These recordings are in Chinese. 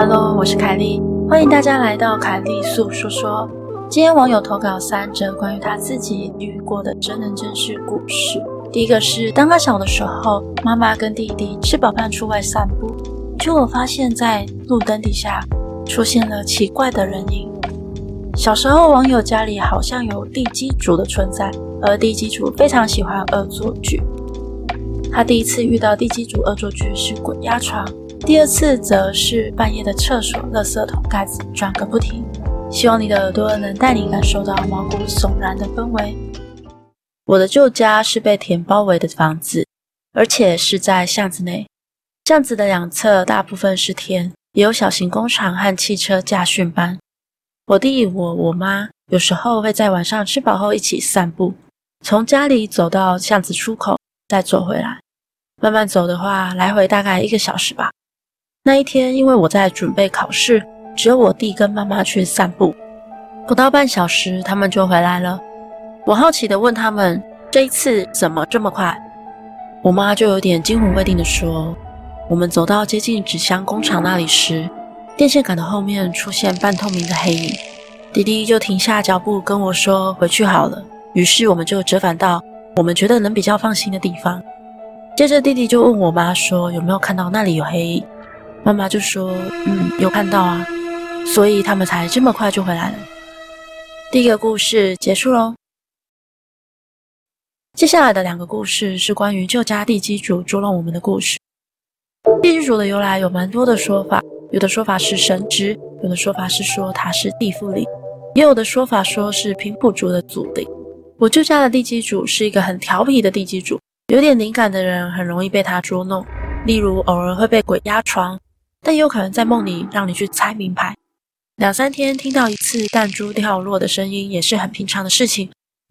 Hello，我是凯莉，欢迎大家来到凯莉素说说。今天网友投稿三则关于他自己遇过的真人真事故事。第一个是，当他小的时候，妈妈跟弟弟吃饱饭出外散步，结果发现，在路灯底下出现了奇怪的人影。小时候，网友家里好像有地基主的存在，而地基主非常喜欢恶作剧。他第一次遇到地基主恶作剧是鬼压床，第二次则是半夜的厕所垃圾桶盖子转个不停。希望你的耳朵能带你感受到毛骨悚然的氛围。我的旧家是被田包围的房子，而且是在巷子内。巷子的两侧大部分是田，也有小型工厂和汽车驾训班。我弟、我、我妈有时候会在晚上吃饱后一起散步，从家里走到巷子出口，再走回来。慢慢走的话，来回大概一个小时吧。那一天，因为我在准备考试，只有我弟跟妈妈去散步，不到半小时，他们就回来了。我好奇地问他们：“这一次怎么这么快？”我妈就有点惊魂未定地说：“我们走到接近纸箱工厂那里时。”电线杆的后面出现半透明的黑影，弟弟就停下脚步跟我说：“回去好了。”于是我们就折返到我们觉得能比较放心的地方。接着弟弟就问我妈说：“有没有看到那里有黑影？”妈妈就说：“嗯，有看到啊。”所以他们才这么快就回来了。第一个故事结束喽。接下来的两个故事是关于旧家地基主捉弄我们的故事。地基主的由来有蛮多的说法。有的说法是神职，有的说法是说他是地缚灵，也有的说法说是平埔族的祖灵。我旧家的地基主是一个很调皮的地基主，有点灵感的人很容易被他捉弄，例如偶尔会被鬼压床，但也有可能在梦里让你去猜名牌。两三天听到一次弹珠掉落的声音也是很平常的事情。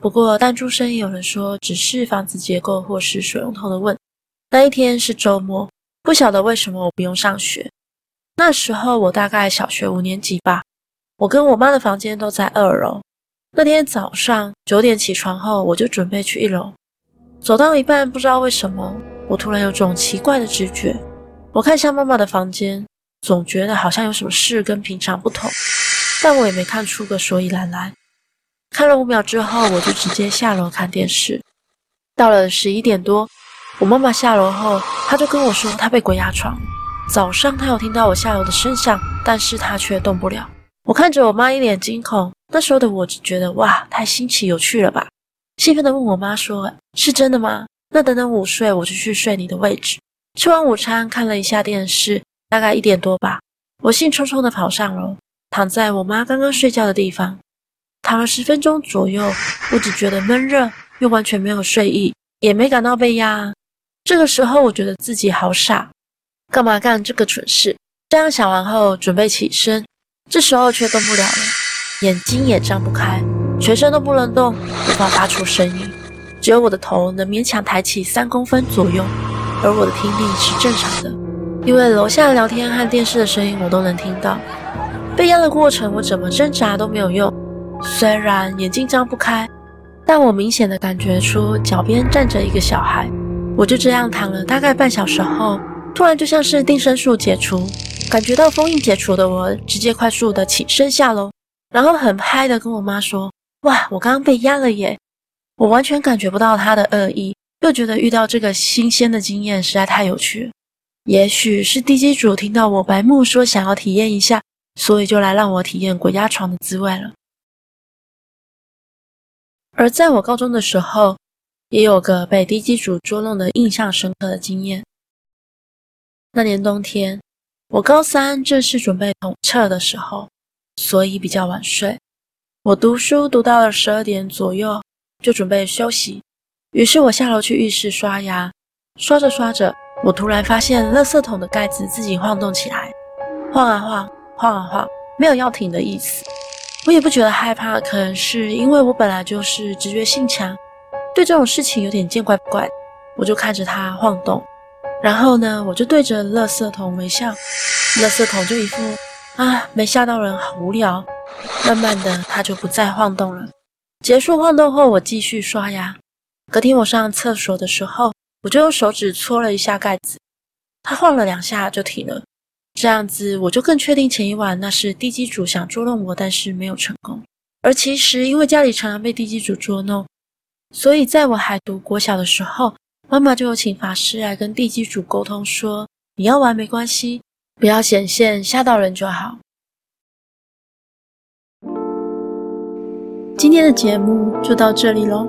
不过弹珠声也有人说只是房子结构或是水龙头的问。那一天是周末，不晓得为什么我不用上学。那时候我大概小学五年级吧，我跟我妈的房间都在二楼。那天早上九点起床后，我就准备去一楼，走到一半，不知道为什么，我突然有种奇怪的直觉。我看向妈妈的房间，总觉得好像有什么事跟平常不同，但我也没看出个所以然来。看了五秒之后，我就直接下楼看电视。到了十一点多，我妈妈下楼后，她就跟我说她被鬼压床。早上，她有听到我下楼的声响，但是她却动不了。我看着我妈一脸惊恐，那时候的我只觉得哇，太新奇有趣了吧！兴奋地问我妈说：“是真的吗？那等等午睡，我就去睡你的位置。”吃完午餐，看了一下电视，大概一点多吧，我兴冲冲地跑上楼，躺在我妈刚刚睡觉的地方，躺了十分钟左右，我只觉得闷热，又完全没有睡意，也没感到被压。这个时候，我觉得自己好傻。干嘛干这个蠢事？这样想完后，准备起身，这时候却动不了了，眼睛也张不开，全身都不能动，无法发出声音，只有我的头能勉强抬起三公分左右，而我的听力是正常的，因为楼下聊天和电视的声音我都能听到。被压的过程，我怎么挣扎都没有用，虽然眼睛张不开，但我明显的感觉出脚边站着一个小孩。我就这样躺了大概半小时后。突然就像是定身术解除，感觉到封印解除的我，直接快速的起身下楼，然后很嗨的跟我妈说：“哇，我刚刚被压了耶！”我完全感觉不到她的恶意，又觉得遇到这个新鲜的经验实在太有趣。也许是地基主听到我白目说想要体验一下，所以就来让我体验鬼压床的滋味了。而在我高中的时候，也有个被地基主捉弄的印象深刻的经验。那年冬天，我高三正是准备统测的时候，所以比较晚睡。我读书读到了十二点左右，就准备休息。于是我下楼去浴室刷牙，刷着刷着，我突然发现垃圾桶的盖子自己晃动起来，晃啊晃，晃啊晃，没有要停的意思。我也不觉得害怕，可能是因为我本来就是直觉性强，对这种事情有点见怪不怪。我就看着它晃动。然后呢，我就对着垃圾桶微笑，垃圾桶就一副啊，没吓到人，好无聊。慢慢的，它就不再晃动了。结束晃动后，我继续刷牙。隔天我上厕所的时候，我就用手指搓了一下盖子，它晃了两下就停了。这样子我就更确定前一晚那是地基主想捉弄我，但是没有成功。而其实因为家里常常被地基主捉弄，所以在我还读国小的时候，妈妈就有请法师来跟地基主沟通说，你要玩没关系，不要显现吓到人就好。今天的节目就到这里喽，